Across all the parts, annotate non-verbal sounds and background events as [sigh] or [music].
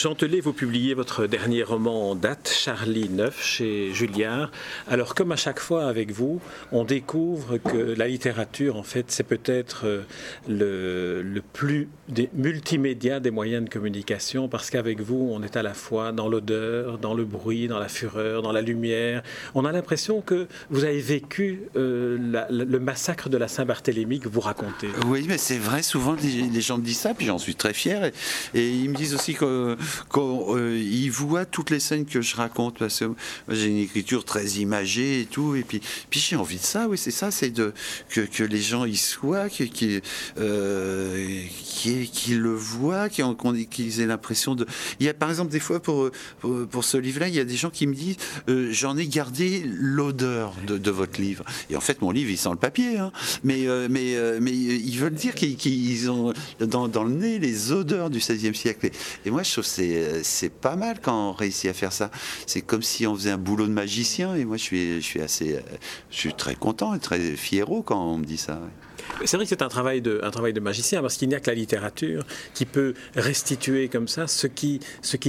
Jean Telet, vous publiez votre dernier roman en date, Charlie 9, chez Julliard. Alors, comme à chaque fois avec vous, on découvre que la littérature, en fait, c'est peut-être euh, le, plus des multimédia des moyens de communication, parce qu'avec vous, on est à la fois dans l'odeur, dans le bruit, dans la fureur, dans la lumière. On a l'impression que vous avez vécu euh, le massacre de la Saint-Barthélemy que vous racontez. Oui, mais c'est vrai, souvent les, gens me disent ça, puis j'en suis très fier. Et, ils me disent aussi quand euh, voit toutes les scènes que je raconte parce que j'ai une écriture très imagée et tout et puis puis j'ai envie de ça oui c'est ça c'est de que, les gens y soient qu'ils euh, qui, le voient qu'ils aient l'impression de il y a par exemple des fois pour pour, ce livre là il y a des gens qui me disent euh, j'en ai gardé l'odeur de, de, votre livre et en fait mon livre il sent le papier hein. mais euh, mais mais ils veulent dire qu'ils ont dans, le nez les odeurs du XVIe siècle et, et moi je trouve c'est c'est pas mal quand on réussit à faire ça. C'est comme si on faisait un boulot de magicien. Et moi, je suis, assez, euh, je suis très content et très fiero quand on me dit ça. C'est vrai que c'est un travail de, magicien, parce qu'il n'y a que la littérature qui peut restituer comme ça ce qui,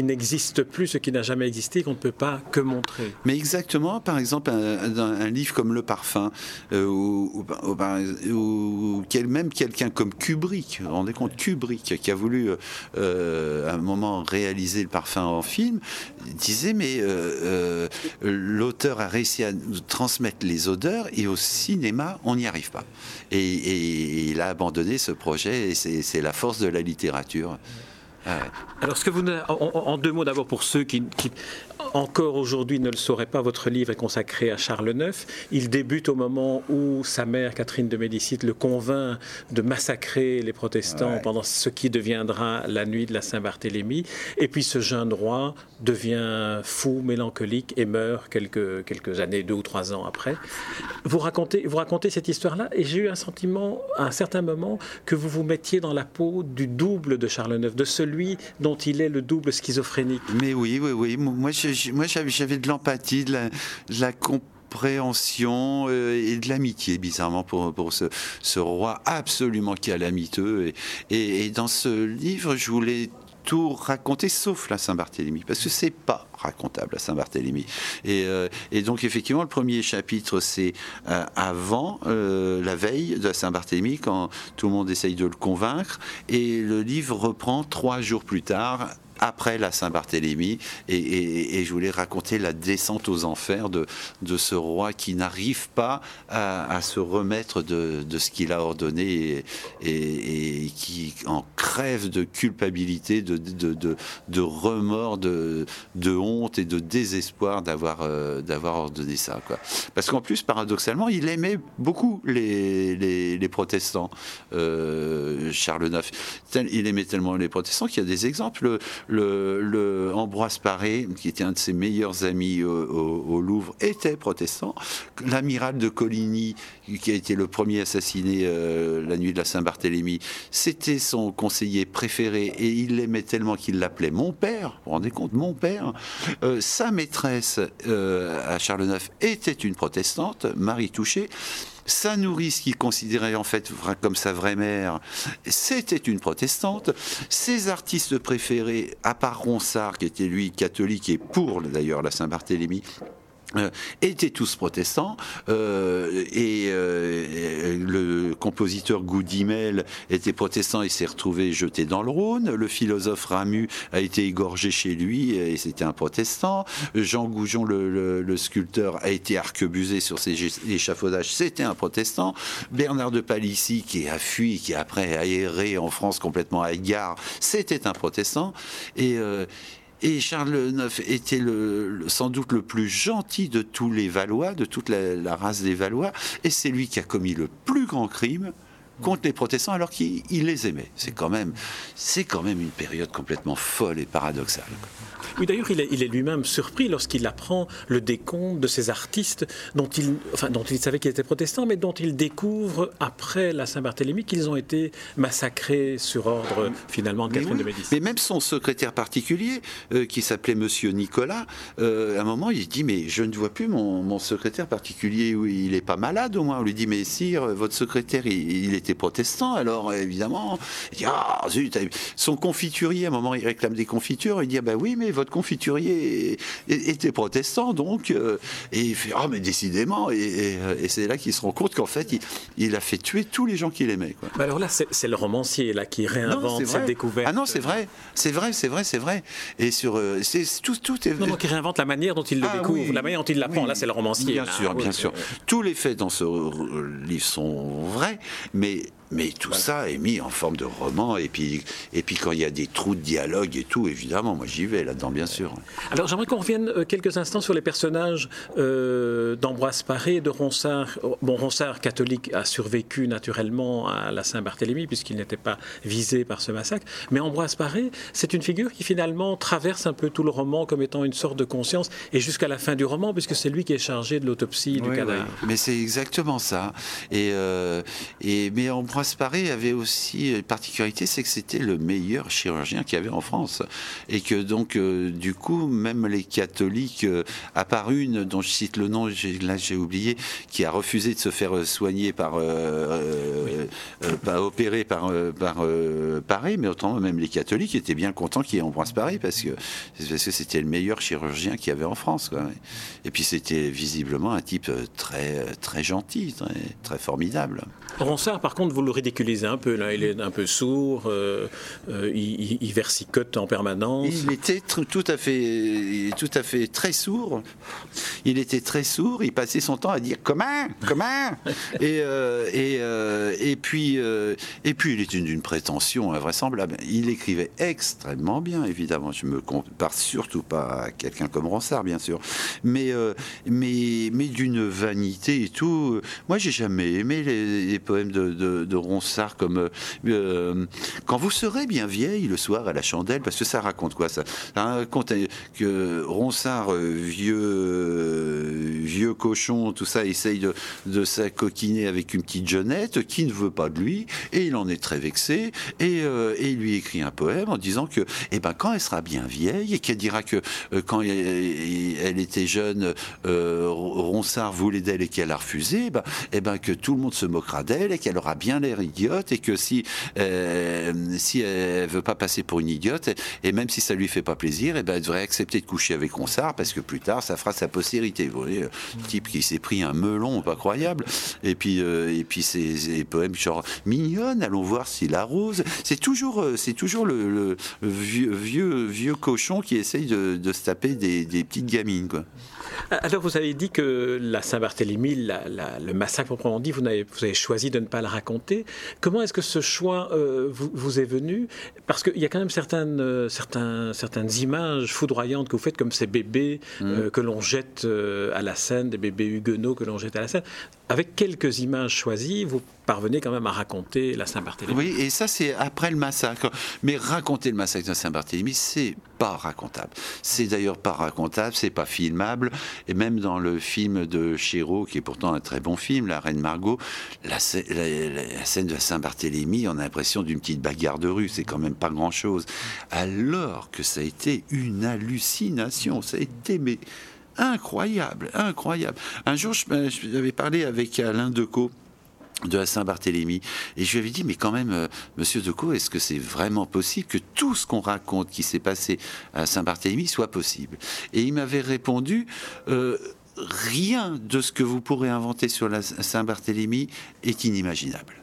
n'existe plus, ce qui n'a jamais existé, qu'on ne peut pas que montrer. Mais exactement, par exemple, un, livre comme Le Parfum, euh, ou, même quelqu'un comme Kubrick, vous vous rendez compte, Kubrick, qui a voulu euh, à un moment réaliser Le Parfum en film, disait, mais euh, l'auteur a réussi à transmettre les odeurs, et au cinéma, on n'y arrive pas. Il a abandonné ce projet et c'est la force de la littérature. Alors, ce que vous, en, deux mots d'abord pour ceux qui, encore aujourd'hui ne le sauraient pas, votre livre est consacré à Charles IX. Il débute au moment où sa mère, Catherine de Médicis, le convainc de massacrer les protestants pendant ce qui deviendra la nuit de la Saint-Barthélemy. Et puis ce jeune roi devient fou, mélancolique et meurt quelques, quelques années, deux ou trois ans après. Vous racontez, vous racontez cette histoire-là et j'ai eu un sentiment, à un certain moment, que vous vous mettiez dans la peau du double de Charles IX, de celui dont il est le double schizophrénique. Mais oui, oui, oui. Moi, j'avais de l'empathie, de la, compréhension euh, et de l'amitié, bizarrement, pour, ce, roi absolument calamiteux. Et, dans ce livre, je voulais tout raconter sauf la Saint-Barthélemy, parce que c'est pas racontable la Saint-Barthélemy. Et, euh, et, donc effectivement, le premier chapitre, c'est euh, avant la veille de la Saint-Barthélemy, quand tout le monde essaye de le convaincre, et le livre reprend trois jours plus tard après la Saint-Barthélemy, et, je voulais raconter la descente aux enfers de, de ce roi qui n'arrive pas à, se remettre de, de ce qu'il a ordonné et, qui en crève de culpabilité, de, de, de remords, de, honte et de désespoir d'avoir euh, d'avoir ordonné ça. Quoi. Parce qu'en plus, paradoxalement, il aimait beaucoup les, les, les protestants, euh, Charles IX. Il aimait tellement les protestants qu'il y a des exemples le, Ambroise Paré, qui était un de ses meilleurs amis au, Louvre, était protestant. L'amiral de Coligny, qui a été le premier assassiné euh, la nuit de la Saint-Barthélemy, c'était son conseiller préféré et il l'aimait tellement qu'il l'appelait mon père. Vous vous rendez compte, mon père. Euh, sa maîtresse euh, à Charles IX était une protestante, Marie Touché sa nourrice, qu'il considérait en fait comme sa vraie mère, c'était une protestante. Ses artistes préférés, à part Ronsard, qui était lui catholique et pour d'ailleurs la Saint-Barthélemy, euh, étaient tous protestants euh, et euh, le compositeur Goudimel était protestant et s'est retrouvé jeté dans le Rhône. Le philosophe Ramu a été égorgé chez lui et c'était un protestant. Jean Goujon, le, le, sculpteur, a été arquebusé sur ses échafaudages, c'était un protestant. Bernard de Palissy, qui a fui, qui après a erré en France complètement à égard, c'était un protestant. Et, et Charles IX était sans doute le plus gentil de tous les Valois, de toute la race des Valois, et c'est lui qui a commis le plus grand crime contre les protestants alors qu'il les aimait. C'est quand c'est quand même une période complètement folle et paradoxale. Oui, d'ailleurs, il est, lui-même surpris lorsqu'il apprend le décompte de ces artistes dont il, enfin, dont il savait qu'ils étaient protestants, mais dont il découvre après la Saint-Barthélemy qu'ils ont été massacrés sur ordre finalement de Catherine de Médicis. Mais même son secrétaire particulier, euh, qui s'appelait Monsieur Nicolas, euh, à un moment, il dit mais je ne vois plus mon, secrétaire particulier, il n'est pas malade au moins. On lui dit mais sire, votre secrétaire, il, il était était protestant, alors évidemment, il dit Ah, zut, son confiturier, à un moment, il réclame des confitures, il dit ah, Ben oui, mais votre confiturier était protestant, donc. Euh, et il fait Ah, mais décidément, et, c'est là qu'il se rend compte qu'en fait, il, a fait tuer tous les gens qu'il aimait. Quoi. alors là, c'est le romancier là, qui réinvente cette découverte. Ah non, c'est vrai, c'est vrai, c'est vrai, c'est vrai. Et sur. Euh, c'est tout, tout est. Non, non, qui réinvente la manière dont il le ah découvre, la manière dont il l'apprend. là, c'est le romancier. Bien sûr, bien sûr. Tous les faits dans ce livre sont vrais, mais mais tout ça est mis en forme de roman. Et puis, et puis quand il y a des trous de dialogue et tout, évidemment, moi j'y vais là-dedans, bien sûr. Alors j'aimerais qu'on revienne euh, quelques instants sur les personnages euh, d'Ambroise Paré de Ronsard. Bon, Ronsard, catholique, a survécu naturellement à la Saint-Barthélemy, puisqu'il n'était pas visé par ce massacre. Mais Ambroise Paré, c'est une figure qui finalement traverse un peu tout le roman comme étant une sorte de conscience, et jusqu'à la fin du roman, puisque c'est lui qui est chargé de l'autopsie du cadavre. Mais c'est exactement ça. Et, euh, et, mais Ambroise Paré avait aussi une particularité, c'est que c'était le meilleur chirurgien qu'il y avait en France. Et que donc, euh, du coup, même les catholiques, euh, à part une dont je cite le nom, là j'ai oublié, qui a refusé de se faire soigner par, euh, opérer par, par Paré, mais autant même les catholiques étaient bien contents qu'il y ait Ambroise Paré parce que c'était le meilleur chirurgien qu'il y avait en France. Et puis c'était visiblement un type très très gentil, très, très formidable. Ronsard, par contre, vous le ridiculisez un peu. Là. Il est un peu sourd, euh, euh, il, versicote en permanence. Il était tout à fait, tout à fait très sourd. Il était très sourd. Il passait son temps à dire comment, comment. [laughs] et, euh, et, et puis, et puis, il était d'une prétention invraisemblable. Il écrivait extrêmement bien, évidemment. Je me compare surtout pas à quelqu'un comme Ronsard, bien sûr, mais, mais, mais d'une vanité et tout. Moi, j'ai jamais aimé les poèmes de, Ronsard comme euh, euh, Quand vous serez bien vieille le soir à la chandelle, parce que ça raconte quoi ça, raconte que Ronsard, euh, vieux, vieux cochon, tout ça, essaye de, de s'acoquiner avec une petite jeunette qui ne veut pas de lui, et il en est très vexé, et, et il lui écrit un poème en disant que eh ben, quand elle sera bien vieille, et qu'elle dira que quand elle, était jeune, Ronsard voulait d'elle et qu'elle a refusé, ben, eh ben, que tout le monde se moquera d'elle et qu'elle aura bien l'air idiote et que si euh, si elle veut pas passer pour une idiote et même si ça lui fait pas plaisir, et eh ben elle devrait accepter de coucher avec Ronsard parce que plus tard ça fera sa postérité. Vous voyez, le type qui s'est pris un melon pas croyable et puis euh, et puis ces poèmes genre mignonne, allons voir s'il arrose. C'est toujours euh, c'est toujours le, vieux, vieux vieux cochon qui essaye de, de se taper des, des petites gamines quoi. Alors, vous avez dit que la Saint-Barthélemy, le massacre proprement dit, vous avez, vous avez, choisi de ne pas le raconter. Comment est-ce que ce choix euh, vous, est venu? Parce qu'il y a quand même certaines, euh, certains, certaines images foudroyantes que vous faites, comme ces bébés euh, mmh. que l'on jette à la Seine, des bébés huguenots que l'on jette à la Seine. Avec quelques images choisies, vous parvenez quand même à raconter la Saint-Barthélemy. Oui, et ça c'est après le massacre. Mais raconter le massacre de Saint-Barthélemy, c'est pas racontable. C'est d'ailleurs pas racontable, c'est pas filmable. Et même dans le film de Chéreau, qui est pourtant un très bon film, La Reine Margot, la, scène de Saint-Barthélemy, on a l'impression d'une petite bagarre de rue. C'est quand même pas grand-chose. Alors que ça a été une hallucination. Ça a été mais incroyable, incroyable. Un jour, j'avais parlé avec Alain Decaux de la Saint-Barthélemy. Et je lui avais dit, mais quand même, euh, monsieur Decaux, est-ce que c'est vraiment possible que tout ce qu'on raconte qui s'est passé à Saint-Barthélemy soit possible? Et il m'avait répondu, euh, rien de ce que vous pourrez inventer sur la Saint-Barthélemy est inimaginable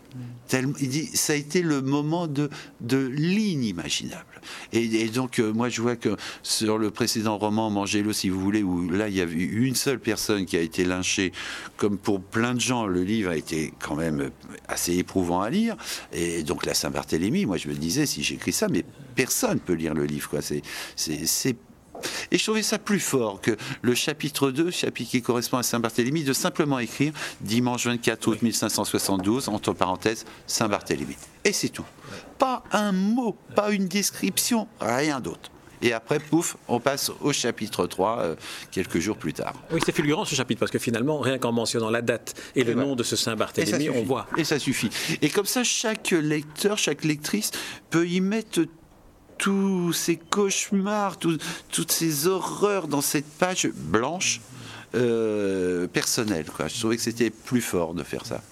il dit, ça a été le moment de, de l'inimaginable. Et, donc, euh, moi, je vois que sur le précédent roman, Mangelo, si vous voulez, où là, il y a eu une seule personne qui a été lynchée, comme pour plein de gens, le livre a été quand même assez éprouvant à lire. Et donc, la Saint-Barthélemy, moi, je me disais, si j'écris ça, mais personne peut lire le livre, quoi. C'est et je trouvais ça plus fort que le chapitre 2, chapitre qui correspond à Saint-Barthélemy, de simplement écrire dimanche 24 août 1572, entre parenthèses, Saint-Barthélemy. Et c'est tout. Pas un mot, pas une description, rien d'autre. Et après, pouf, on passe au chapitre 3, euh, quelques jours plus tard. Oui, c'est fulgurant ce chapitre, parce que finalement, rien qu'en mentionnant la date et, le nom de ce Saint Barthélemy, on voit. Et ça suffit. Et comme ça, chaque lecteur, chaque lectrice peut y mettre tous ces cauchemars, toutes ces horreurs dans cette page blanche euh, personnelle. Je trouvais que c'était plus fort de faire ça.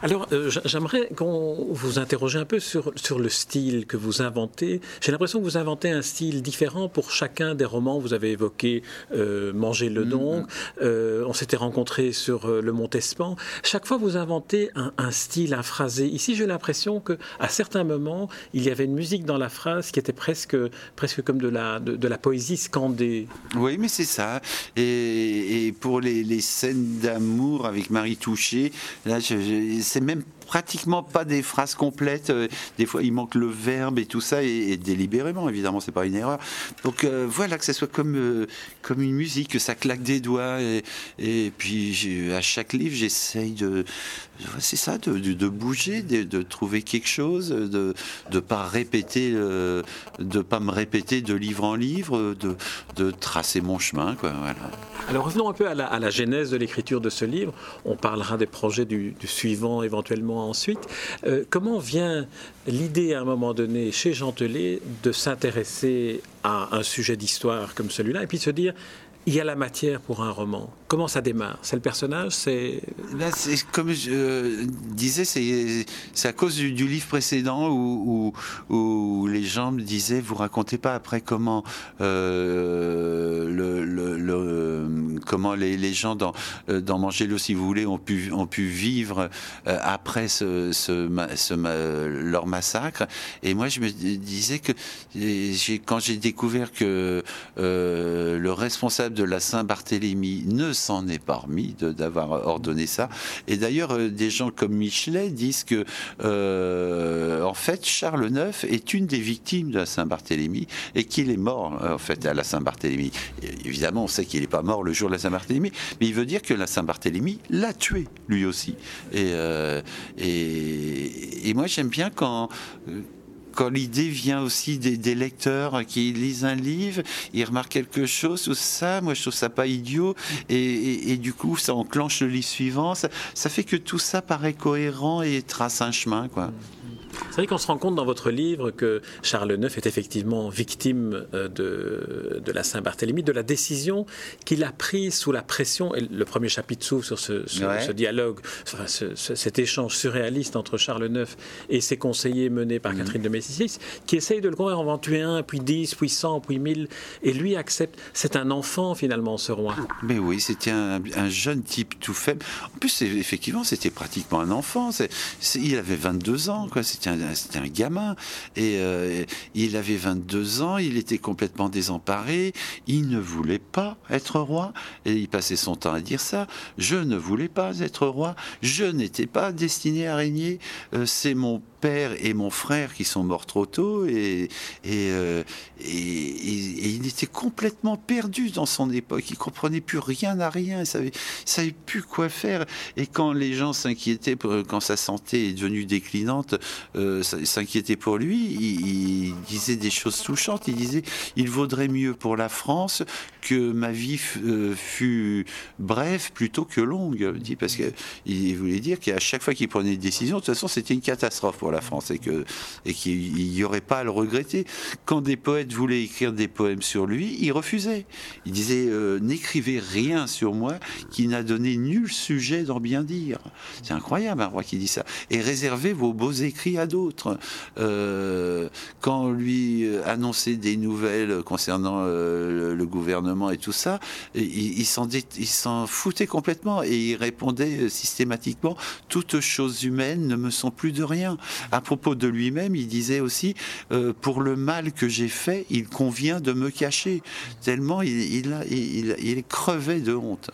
Alors, euh, j'aimerais qu'on vous interroge un peu sur, sur le style que vous inventez. J'ai l'impression que vous inventez un style différent pour chacun des romans. Vous avez évoqué euh, Manger le don, mm-hmm. euh, on s'était rencontrés sur le Montespan. Chaque fois, vous inventez un, style, un phrasé. Ici, j'ai l'impression que à certains moments, il y avait une musique dans la phrase qui était presque, presque comme de la, de, la poésie scandée. Oui, mais c'est ça. Et, et, pour les, les scènes d'amour avec Marie Touché, là, c'est même pratiquement pas des phrases complètes. Euh, des fois, il manque le verbe et tout ça, et, délibérément, évidemment, c'est pas une erreur. Donc euh, voilà, que ça soit comme, euh, comme une musique, que ça claque des doigts. Et, puis, à chaque livre, j'essaye de. C'est ça, de, de, bouger, de, de, trouver quelque chose, de ne pas répéter, de pas me répéter de livre en livre, de, de tracer mon chemin. Alors revenons un peu à la, à la genèse de l'écriture de ce livre. On parlera des projets du suivant éventuellement ensuite. Euh, comment vient l'idée à un moment donné chez Gentelet de s'intéresser à un sujet d'histoire comme celui-là et puis se dire il y a la matière pour un roman. Comment ça démarre? C'est le personnage C'est comme je euh, disais, c'est à cause du, livre précédent où, les gens me disaient vous racontez pas après comment euh, le, comment les, gens dans euh, dans Mangelo si vous voulez ont pu ont pu vivre après ce, leur massacre. Et moi je me disais que quand j'ai découvert que le responsable de la Saint-Barthélemy ne s'en est pas remis d'avoir ordonné ça. Et d'ailleurs, euh, des gens comme Michelet disent que, euh, en fait, Charles IX est une des victimes de la Saint-Barthélemy et qu'il est mort, euh, en fait, à la Saint-Barthélemy. Évidemment, on sait qu'il n'est pas mort le jour de la Saint-Barthélemy, mais il veut dire que la Saint-Barthélemy l'a tué, lui aussi. Et, et moi, j'aime bien quand quand l'idée vient aussi des, lecteurs qui lisent un livre, ils remarquent quelque chose ou ça, moi je trouve ça pas idiot, et, du coup ça enclenche le livre suivant, ça, ça, fait que tout ça paraît cohérent et trace un chemin, quoi. C'est vrai qu'on se rend compte dans votre livre que Charles IX est effectivement victime euh, de, de la Saint-Barthélemy, de la décision qu'il a prise sous la pression, et le premier chapitre s'ouvre sur ce, ce, dialogue, enfin, cet échange surréaliste entre Charles IX et ses conseillers menés par mhm. Catherine de Médicis, qui essaye de le convaincre, on va en tuer un, puis dix, puis cent, puis mille, et lui accepte. C'est un enfant finalement, ce roi. Mais oui, c'était un, un, jeune type tout faible. En plus, effectivement, c'était pratiquement un enfant. il avait 22 ans, quoi c'était un, gamin. Et euh, il avait 22 ans, il était complètement désemparé, il ne voulait pas être roi. Et il passait son temps à dire ça. Je ne voulais pas être roi, je n'étais pas destiné à régner. Euh, c'est mon père et mon frère qui sont morts trop tôt et, euh, il était complètement perdu dans son époque. Il comprenait plus rien à rien, il savait, savait plus quoi faire. Et quand les gens s'inquiétaient, quand sa santé est devenue déclinante, euh, s'inquiétaient pour lui, il, disait des choses touchantes. Il disait il vaudrait mieux pour la France que ma vie euh, fût brève plutôt que longue. Parce qu'il voulait dire qu'à chaque fois qu'il prenait une décision, de toute façon, c'était une catastrophe pour la France et que et qu'il n'y aurait pas à le regretter. Quand des poètes voulaient écrire des poèmes sur lui, il refusait. Il disait euh, n'écrivez rien sur moi qui n'a donné nul sujet d'en bien dire. C'est incroyable un roi qui dit ça. Et réservez vos beaux écrits à d'autres. Euh, quand lui euh, annonçait des nouvelles concernant le, gouvernement et tout ça, il, il s'en foutait complètement et il répondait systématiquement toutes choses humaines ne me sont plus de rien à propos de lui-même, il disait aussi euh, pour le mal que j'ai fait, il convient de me cacher. Tellement il, il, crevait de honte.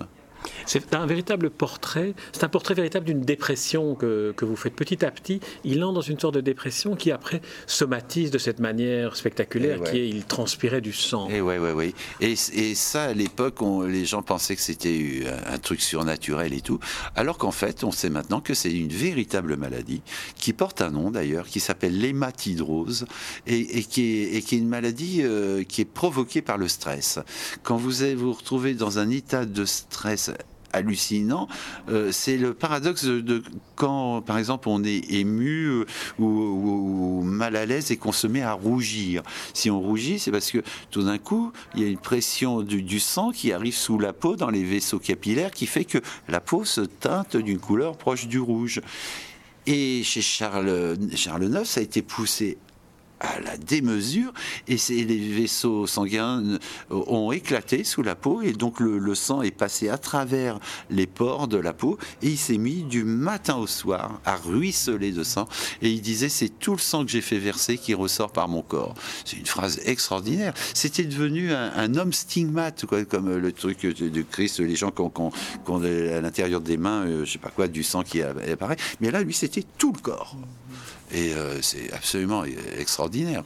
C'est un véritable portrait, c'est un portrait véritable d'une dépression que, que, vous faites petit à petit. Il entre dans une sorte de dépression qui après somatise de cette manière spectaculaire qui est il transpirait du sang. Et ouais, ouais, ouais. Et, et ça, à l'époque, les gens pensaient que c'était un truc surnaturel et tout, alors qu'en fait, on sait maintenant que c'est une véritable maladie qui porte un nom d'ailleurs, qui s'appelle l'hématidrose et, et, qui est, et qui est une maladie euh, qui est provoquée par le stress. Quand vous vous retrouvez dans un état de stress hallucinant, euh, c'est le paradoxe de, quand, par exemple, on est ému euh, ou, mal à l'aise et qu'on se met à rougir. Si on rougit, c'est parce que tout d'un coup, il y a une pression du, sang qui arrive sous la peau, dans les vaisseaux capillaires, qui fait que la peau se teinte d'une couleur proche du rouge. Et chez Charles, Charles IX, ça a été poussé à la démesure et les vaisseaux sanguins euh, ont éclaté sous la peau et donc le, sang est passé à travers les pores de la peau et il s'est mis du matin au soir à ruisseler de sang et il disait c'est tout le sang que j'ai fait verser qui ressort par mon corps. C'est une phrase extraordinaire. C'était devenu un, homme stigmate quoi, comme le truc de Christ, les gens qui ont, à l'intérieur des mains, euh, je sais pas quoi, du sang qui apparaît. Mais là, lui, c'était tout le corps. Et euh, c'est absolument extraordinaire.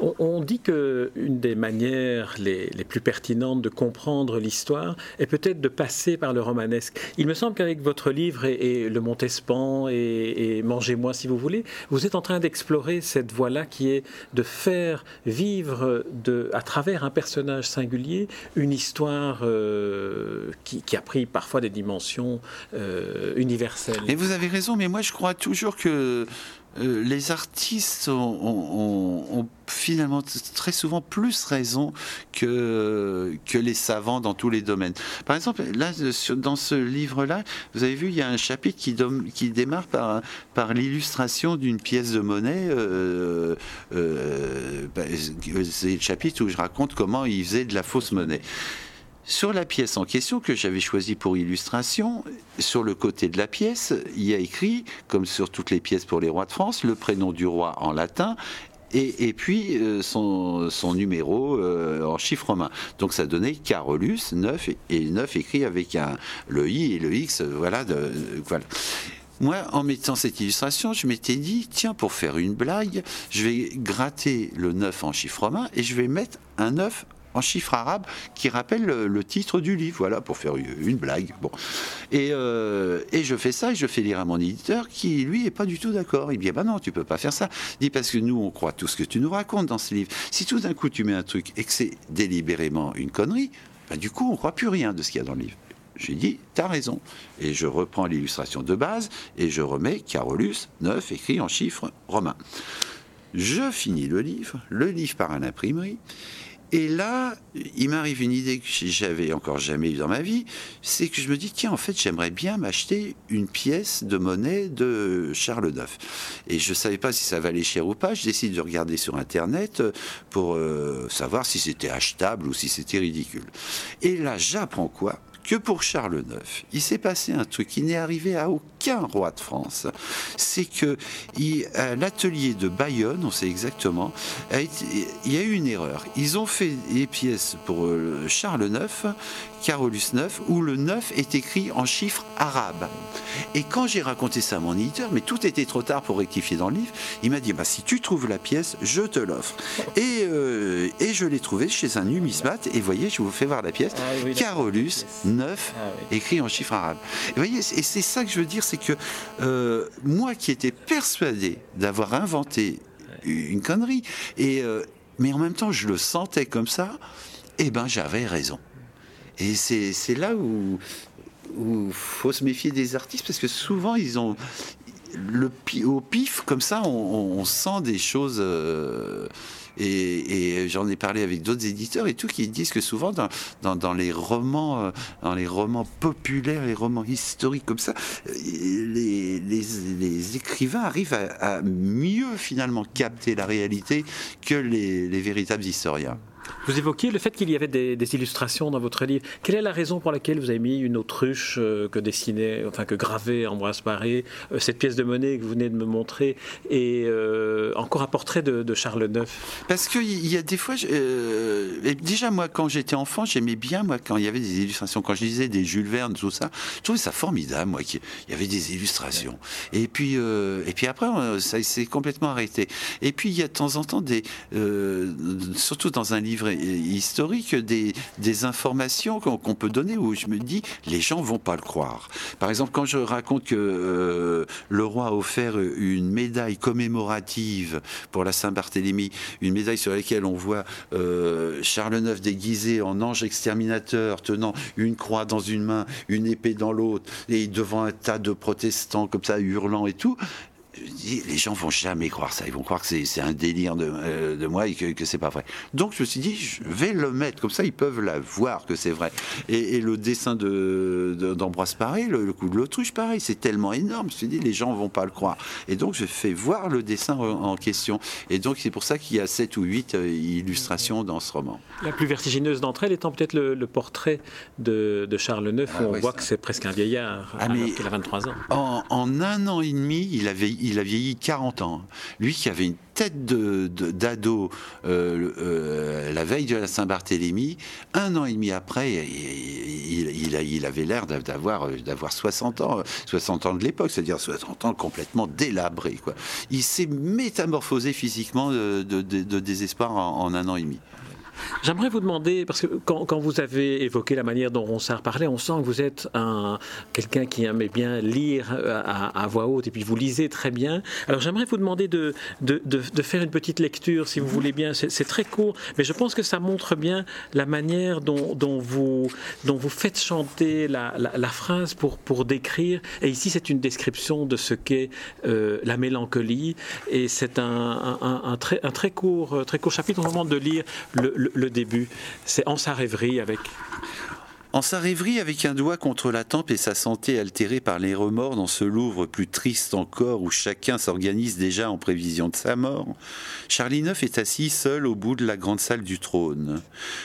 On, dit qu'une des manières les, plus pertinentes de comprendre l'histoire est peut-être de passer par le romanesque. Il me semble qu'avec votre livre et, Le Montespan et, Mangez-moi si vous voulez, vous êtes en train d'explorer cette voie-là qui est de faire vivre de, à travers un personnage singulier une histoire euh, qui, a pris parfois des dimensions euh, universelles. Et vous avez raison, mais moi je crois toujours que euh, les artistes ont, finalement très souvent plus raison que, que les savants dans tous les domaines. Par exemple, là, dans ce livre-là, vous avez vu, il y a un chapitre qui, qui démarre par, par l'illustration d'une pièce de monnaie. Euh, euh, bah, c'est le chapitre où je raconte comment ils faisaient de la fausse monnaie. Sur la pièce en question que j'avais choisie pour illustration, sur le côté de la pièce, il y a écrit, comme sur toutes les pièces pour les rois de France, le prénom du roi en latin et, puis euh, son, numéro euh, en chiffre romain. Donc ça donnait Carolus 9 et 9 écrit avec un, le I et le X. Voilà. Moi, en mettant cette illustration, je m'étais dit, tiens, pour faire une blague, je vais gratter le 9 en chiffre romain et je vais mettre un 9 en chiffres arabes qui rappelle le, titre du livre, voilà, pour faire une blague. Bon. Et, euh, et, je fais ça et je fais lire à mon éditeur qui, lui, est pas du tout d'accord. Il dit, bah non, tu peux pas faire ça. Il dit, parce que nous, on croit tout ce que tu nous racontes dans ce livre. Si tout d'un coup, tu mets un truc et que c'est délibérément une connerie, bah, du coup, on croit plus rien de ce qu'il y a dans le livre. J'ai dit, t'as raison. Et je reprends l'illustration de base et je remets Carolus 9 écrit en chiffres romains. Je finis le livre, le livre part à l'imprimerie, et là, il m'arrive une idée que j'avais encore jamais eue dans ma vie, c'est que je me dis, tiens, en fait, j'aimerais bien m'acheter une pièce de monnaie de Charles IX. Et je ne savais pas si ça valait cher ou pas. Je décide de regarder sur Internet pour euh, savoir si c'était achetable ou si c'était ridicule. Et là, j'apprends quoi? Que pour Charles IX, il s'est passé un truc qui n'est arrivé à aucun roi de France. C'est que l'atelier de Bayonne, on sait exactement, il y a eu une erreur. Ils ont fait des pièces pour euh, Charles IX Carolus 9, où le 9 est écrit en chiffres arabes. Et quand j'ai raconté ça à mon éditeur, mais tout était trop tard pour rectifier dans le livre, il m'a dit bah, si tu trouves la pièce, je te l'offre. Et, euh, et je l'ai trouvée chez un numismate, et voyez, je vous fais voir la pièce ah Carolus 9, ah écrit en chiffres arabes. Et, voyez, et c'est ça que je veux dire, c'est que euh, moi qui étais persuadé d'avoir inventé une connerie, et, euh, mais en même temps je le sentais comme ça, eh ben j'avais raison. Et c'est là où il faut se méfier des artistes parce que souvent ils ont le au pif comme ça on, sent des choses euh, et, j'en ai parlé avec d'autres éditeurs et tout qui disent que souvent dans, les romans euh, dans les romans populaires les romans historiques comme ça euh, les, écrivains arrivent à, mieux finalement capter la réalité que les véritables historiens. Vous évoquiez le fait qu'il y avait des, illustrations dans votre livre. Quelle est la raison pour laquelle vous avez mis une autruche euh, que dessinait, enfin que gravait Ambroise Paré, euh, cette pièce de monnaie que vous venez de me montrer, et euh, encore un portrait de, Charles IX Parce qu'il y a des fois, déjà moi quand j'étais enfant, j'aimais bien moi quand il y avait des illustrations, quand je lisais des Jules Verne, tout ça, je trouvais ça formidable moi qu'il y avait des illustrations. Et puis et puis après ça s'est complètement arrêté. Et puis il y a de temps en temps des, surtout dans un livre historique des, des informations qu'on peut donner où je me dis les gens vont pas le croire. Par exemple, quand je raconte que euh, le roi a offert une médaille commémorative pour la Saint-Barthélemy, une médaille sur laquelle on voit euh, Charles IX déguisé en ange exterminateur, tenant une croix dans une main, une épée dans l'autre, et devant un tas de protestants comme ça hurlant et tout je dis, les gens vont jamais croire ça. Ils vont croire que c'est un délire de, euh, de moi et que, que c'est pas vrai. Donc je me suis dit, je vais le mettre. Comme ça, ils peuvent la voir que c'est vrai. Et, le dessin d'Ambroise de, Paré, le, coup de l'autruche, pareil, c'est tellement énorme. Je me suis dit, les gens vont pas le croire. Et donc je fais voir le dessin en, question. Et donc c'est pour ça qu'il y a sept ou huit euh, illustrations dans ce roman. La plus vertigineuse d'entre elles étant peut-être le, portrait de, de Charles IX, où ah on voit que c'est presque un vieillard, ah, alors qu'il a 23 ans. En, en un an et demi, il avait il a vieilli 40 ans. Lui qui avait une tête d'ado de, euh, euh, la veille de la Saint-Barthélemy, un an et demi après, il, avait l'air d'avoir 60 ans, 60 ans de l'époque, c'est-à-dire 60 ans complètement délabré. Il s'est métamorphosé physiquement de, désespoir en un an et demi. J'aimerais vous demander, parce que quand, vous avez évoqué la manière dont Ronsard parlait, on sent que vous êtes un, quelqu'un qui aimait bien lire à, voix haute et puis vous lisez très bien. Alors j'aimerais vous demander de, faire une petite lecture, si vous voulez bien. C'est très court, mais je pense que ça montre bien la manière dont, vous, faites chanter la, phrase pour, décrire. Et ici, c'est une description de ce qu'est euh, la mélancolie. Et c'est un, très, court, très court chapitre. On demande de lire le, début. C'est En sa rêverie avec en sa rêverie, avec un doigt contre la tempe et sa santé altérée par les remords dans ce Louvre plus triste encore où chacun s'organise déjà en prévision de sa mort, Charlie Neuf est assis seul au bout de la grande salle du trône.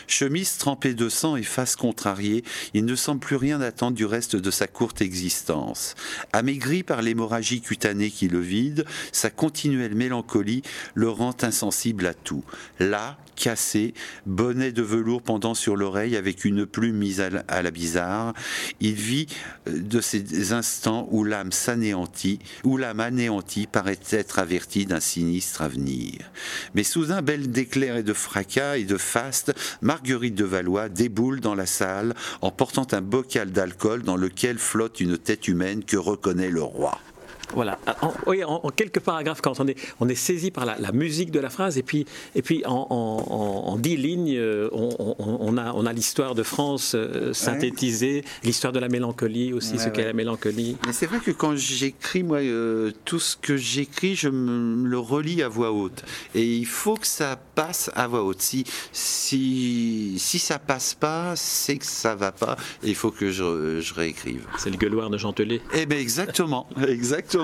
Chemise trempée de sang et face contrariée, il ne semble plus rien attendre du reste de sa courte existence. Amaigri par l'hémorragie cutanée qui le vide, sa continuelle mélancolie le rend insensible à tout. Là, cassé, bonnet de velours pendant sur l'oreille avec une plume mise à la bizarre. Il vit euh, de ces instants où l'âme s'anéantit, où l'âme anéantie paraît être avertie d'un sinistre avenir. Mais soudain, belle d'éclairs et de fracas et de faste, Marguerite de Valois déboule dans la salle en portant un bocal d'alcool dans lequel flotte une tête humaine que reconnaît le roi. Voilà. En, oui, en, quelques paragraphes, quand on est, on est saisi par la, musique de la phrase, et puis, et puis en, dix lignes, euh, on, a, on a l'histoire de France euh, synthétisée, l'histoire de la mélancolie aussi, ce qu'est la mélancolie. Mais c'est vrai que quand j'écris, moi, euh, tout ce que j'écris, je me le relis à voix haute. Et il faut que ça passe à voix haute. Si, si, si ça passe pas, c'est que ça va pas, et il faut que je, je réécrive. C'est le gueuloir de Gentelet. Eh bien, exactement, [laughs] exactement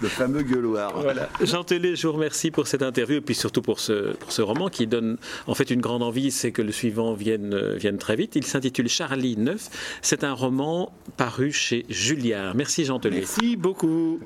le fameux gueuloir. Voilà. Jean Télé, je vous remercie pour cette interview et puis surtout pour ce, pour ce roman qui donne en fait une grande envie, c'est que le suivant vienne, vienne très vite. Il s'intitule Charlie 9. C'est un roman paru chez Julliard. Merci Jean Télé. Merci beaucoup.